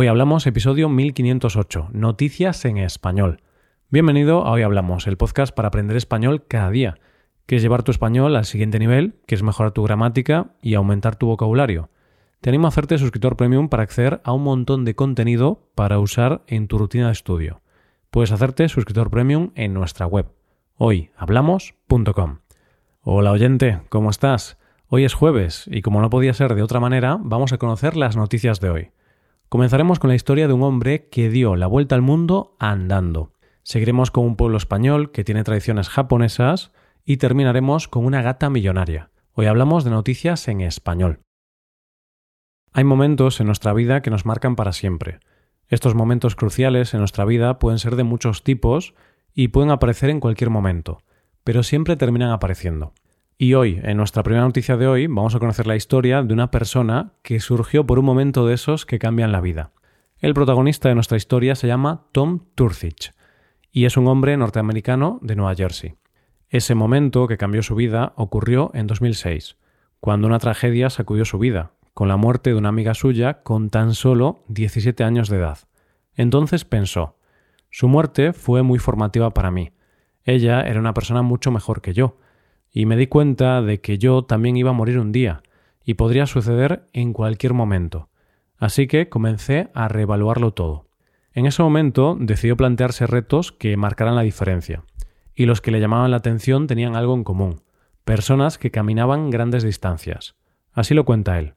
Hoy hablamos episodio 1508, Noticias en Español. Bienvenido a Hoy Hablamos, el podcast para aprender español cada día, que es llevar tu español al siguiente nivel, que es mejorar tu gramática y aumentar tu vocabulario. Te animo a hacerte suscriptor premium para acceder a un montón de contenido para usar en tu rutina de estudio. Puedes hacerte suscriptor premium en nuestra web, hoyhablamos.com. Hola oyente, ¿cómo estás? Hoy es jueves y como no podía ser de otra manera, vamos a conocer las noticias de hoy. Comenzaremos con la historia de un hombre que dio la vuelta al mundo andando. Seguiremos con un pueblo español que tiene tradiciones japonesas y terminaremos con una gata millonaria. Hoy hablamos de noticias en español. Hay momentos en nuestra vida que nos marcan para siempre. Estos momentos cruciales en nuestra vida pueden ser de muchos tipos y pueden aparecer en cualquier momento, pero siempre terminan apareciendo. Y hoy, en nuestra primera noticia de hoy, vamos a conocer la historia de una persona que surgió por un momento de esos que cambian la vida. El protagonista de nuestra historia se llama Tom Turcich y es un hombre norteamericano de Nueva Jersey. Ese momento que cambió su vida ocurrió en 2006, cuando una tragedia sacudió su vida, con la muerte de una amiga suya con tan solo 17 años de edad. Entonces pensó, su muerte fue muy formativa para mí. Ella era una persona mucho mejor que yo, y me di cuenta de que yo también iba a morir un día, y podría suceder en cualquier momento. Así que comencé a reevaluarlo todo. En ese momento decidió plantearse retos que marcaran la diferencia, y los que le llamaban la atención tenían algo en común, personas que caminaban grandes distancias. Así lo cuenta él.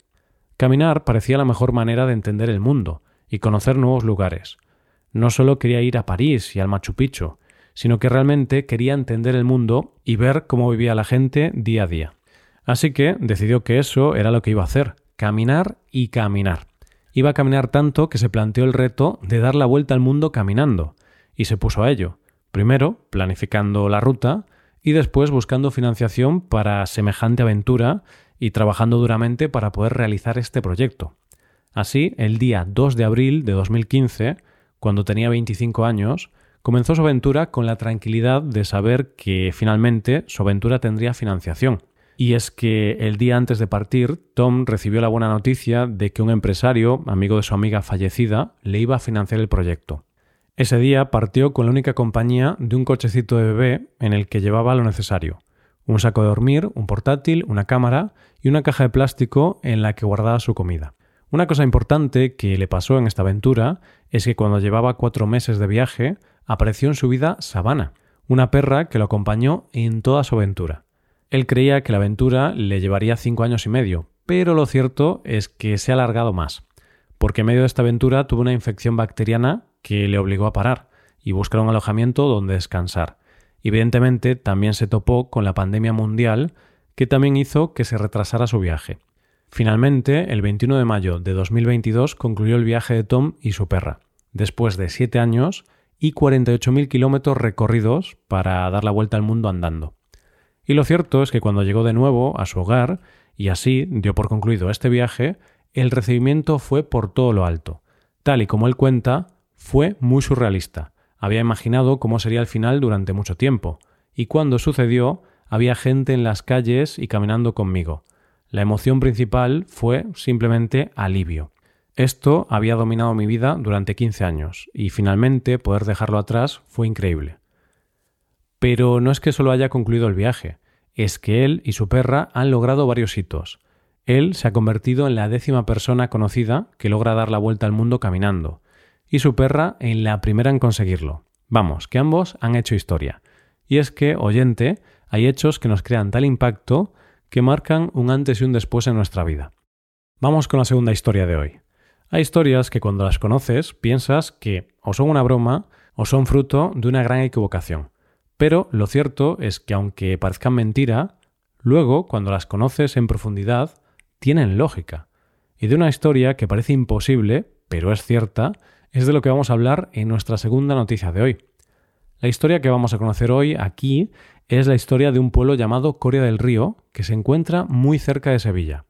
Caminar parecía la mejor manera de entender el mundo y conocer nuevos lugares. No solo quería ir a París y al Machu Picchu, sino que realmente quería entender el mundo y ver cómo vivía la gente día a día. Así que decidió que eso era lo que iba a hacer, caminar y caminar. Iba a caminar tanto que se planteó el reto de dar la vuelta al mundo caminando, y se puso a ello, primero planificando la ruta y después buscando financiación para semejante aventura y trabajando duramente para poder realizar este proyecto. Así, el día 2 de abril de 2015, cuando tenía 25 años, comenzó su aventura con la tranquilidad de saber que finalmente su aventura tendría financiación. Y es que el día antes de partir, Tom recibió la buena noticia de que un empresario, amigo de su amiga fallecida, le iba a financiar el proyecto. Ese día partió con la única compañía de un cochecito de bebé en el que llevaba lo necesario. Un saco de dormir, un portátil, una cámara y una caja de plástico en la que guardaba su comida. Una cosa importante que le pasó en esta aventura es que cuando llevaba cuatro meses de viaje, apareció en su vida Sabana, una perra que lo acompañó en toda su aventura. Él creía que la aventura le llevaría cinco años y medio, pero lo cierto es que se ha alargado más, porque en medio de esta aventura tuvo una infección bacteriana que le obligó a parar y buscar un alojamiento donde descansar. Evidentemente también se topó con la pandemia mundial que también hizo que se retrasara su viaje. Finalmente, el 21 de mayo de 2022 concluyó el viaje de Tom y su perra, después de siete años y 48.000 kilómetros recorridos para dar la vuelta al mundo andando. Y lo cierto es que cuando llegó de nuevo a su hogar, y así dio por concluido este viaje, el recibimiento fue por todo lo alto. Tal y como él cuenta, fue muy surrealista. Había imaginado cómo sería el final durante mucho tiempo, y cuando sucedió, había gente en las calles y caminando conmigo. La emoción principal fue simplemente alivio. Esto había dominado mi vida durante 15 años y finalmente poder dejarlo atrás fue increíble. Pero no es que solo haya concluido el viaje, es que él y su perra han logrado varios hitos. Él se ha convertido en la décima persona conocida que logra dar la vuelta al mundo caminando, y su perra en la primera en conseguirlo. Vamos, que ambos han hecho historia. Y es que, oyente, hay hechos que nos crean tal impacto que marcan un antes y un después en nuestra vida. Vamos con la segunda historia de hoy. Hay historias que cuando las conoces piensas que o son una broma o son fruto de una gran equivocación. Pero lo cierto es que aunque parezcan mentira, luego cuando las conoces en profundidad, tienen lógica. Y de una historia que parece imposible, pero es cierta, es de lo que vamos a hablar en nuestra segunda noticia de hoy. La historia que vamos a conocer hoy aquí es la historia de un pueblo llamado Coria del Río, que se encuentra muy cerca de Sevilla.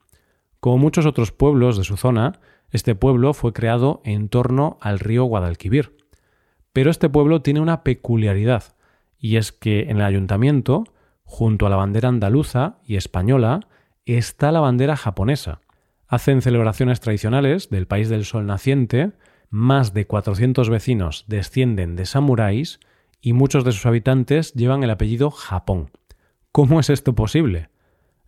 Como muchos otros pueblos de su zona, este pueblo fue creado en torno al río Guadalquivir. Pero este pueblo tiene una peculiaridad, y es que en el ayuntamiento, junto a la bandera andaluza y española, está la bandera japonesa. Hacen celebraciones tradicionales del país del sol naciente, más de 400 vecinos descienden de samuráis y muchos de sus habitantes llevan el apellido Japón. ¿Cómo es esto posible?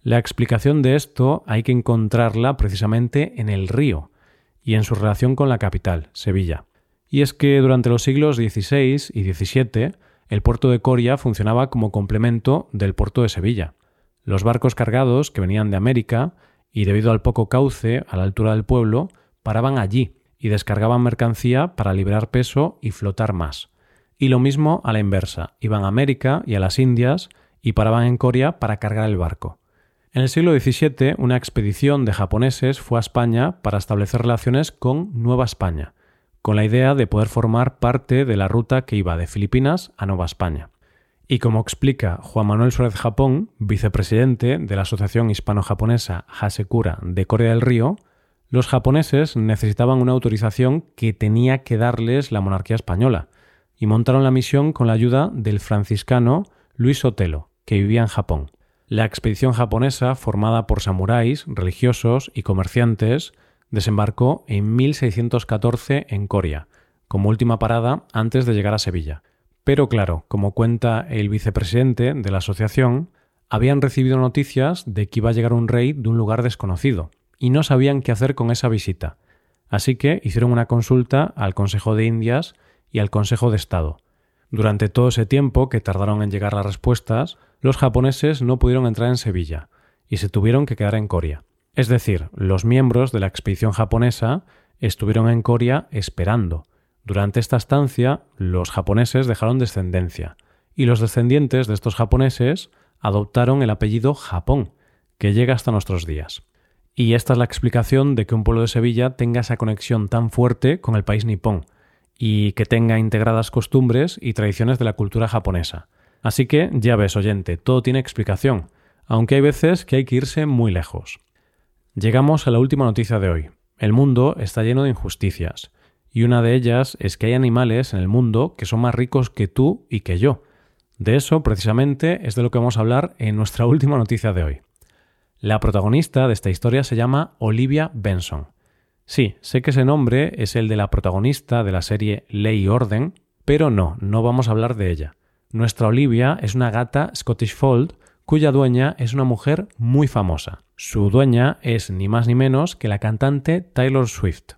La explicación de esto hay que encontrarla precisamente en el río y en su relación con la capital, Sevilla. Y es que durante los siglos XVI y XVII el puerto de Coria funcionaba como complemento del puerto de Sevilla. Los barcos cargados que venían de América y debido al poco cauce a la altura del pueblo paraban allí y descargaban mercancía para liberar peso y flotar más. Y lo mismo a la inversa, iban a América y a las Indias y paraban en Coria para cargar el barco. En el siglo XVII, una expedición de japoneses fue a España para establecer relaciones con Nueva España, con la idea de poder formar parte de la ruta que iba de Filipinas a Nueva España. Y como explica Juan Manuel Suárez Japón, vicepresidente de la Asociación Hispano-Japonesa Hasekura de Corea del Río, los japoneses necesitaban una autorización que tenía que darles la monarquía española, y montaron la misión con la ayuda del franciscano Luis Otelo, que vivía en Japón. La expedición japonesa, formada por samuráis, religiosos y comerciantes, desembarcó en 1614 en Coria, como última parada antes de llegar a Sevilla. Pero claro, como cuenta el vicepresidente de la asociación, habían recibido noticias de que iba a llegar un rey de un lugar desconocido, y no sabían qué hacer con esa visita. Así que hicieron una consulta al Consejo de Indias y al Consejo de Estado. Durante todo ese tiempo que tardaron en llegar las respuestas, los japoneses no pudieron entrar en Sevilla y se tuvieron que quedar en Coria. Es decir, los miembros de la expedición japonesa estuvieron en Coria esperando. Durante esta estancia, los japoneses dejaron descendencia, y los descendientes de estos japoneses adoptaron el apellido Japón, que llega hasta nuestros días. Y esta es la explicación de que un pueblo de Sevilla tenga esa conexión tan fuerte con el país nipón y que tenga integradas costumbres y tradiciones de la cultura japonesa. Así que ya ves, oyente, todo tiene explicación, aunque hay veces que hay que irse muy lejos. Llegamos a la última noticia de hoy. El mundo está lleno de injusticias, y una de ellas es que hay animales en el mundo que son más ricos que tú y que yo. De eso, precisamente, es de lo que vamos a hablar en nuestra última noticia de hoy. La protagonista de esta historia se llama Olivia Benson. Sí, sé que ese nombre es el de la protagonista de la serie Ley y Orden, pero no, no vamos a hablar de ella. Nuestra Olivia es una gata Scottish Fold cuya dueña es una mujer muy famosa. Su dueña es ni más ni menos que la cantante Taylor Swift.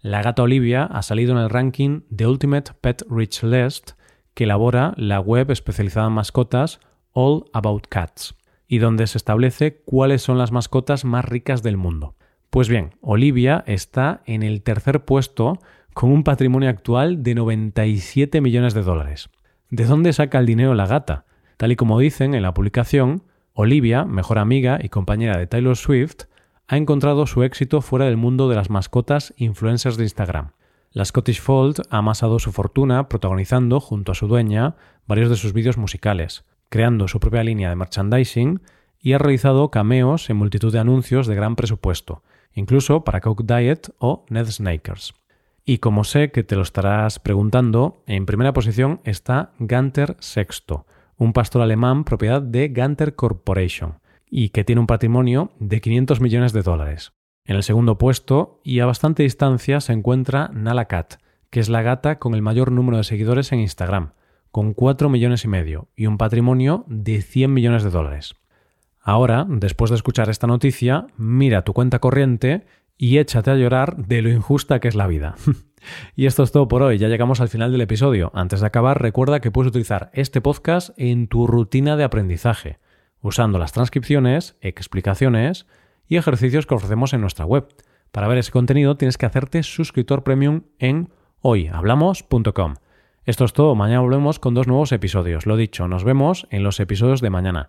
La gata Olivia ha salido en el ranking The Ultimate Pet Rich List que elabora la web especializada en mascotas All About Cats y donde se establece cuáles son las mascotas más ricas del mundo. Pues bien, Olivia está en el tercer puesto con un patrimonio actual de 97 millones de dólares. ¿De dónde saca el dinero la gata? Tal y como dicen en la publicación, Olivia, mejor amiga y compañera de Taylor Swift, ha encontrado su éxito fuera del mundo de las mascotas influencers de Instagram. La Scottish Fold ha amasado su fortuna protagonizando, junto a su dueña, varios de sus vídeos musicales, creando su propia línea de merchandising y ha realizado cameos en multitud de anuncios de gran presupuesto, incluso para Coke Diet o Ned Snakers. Y como sé que te lo estarás preguntando, en primera posición está Ganter Sexto, un pastor alemán propiedad de Ganter Corporation, y que tiene un patrimonio de 500 millones de dólares. En el segundo puesto, y a bastante distancia, se encuentra Nala Cat, que es la gata con el mayor número de seguidores en Instagram, con 4 millones y medio y un patrimonio de 100 millones de dólares. Ahora, después de escuchar esta noticia, mira tu cuenta corriente y échate a llorar de lo injusta que es la vida. y esto es todo por hoy, ya llegamos al final del episodio. Antes de acabar, recuerda que puedes utilizar este podcast en tu rutina de aprendizaje, usando las transcripciones, explicaciones y ejercicios que ofrecemos en nuestra web. Para ver ese contenido tienes que hacerte suscriptor premium en hoyhablamos.com. Esto es todo, mañana volvemos con dos nuevos episodios. Lo dicho, nos vemos en los episodios de mañana.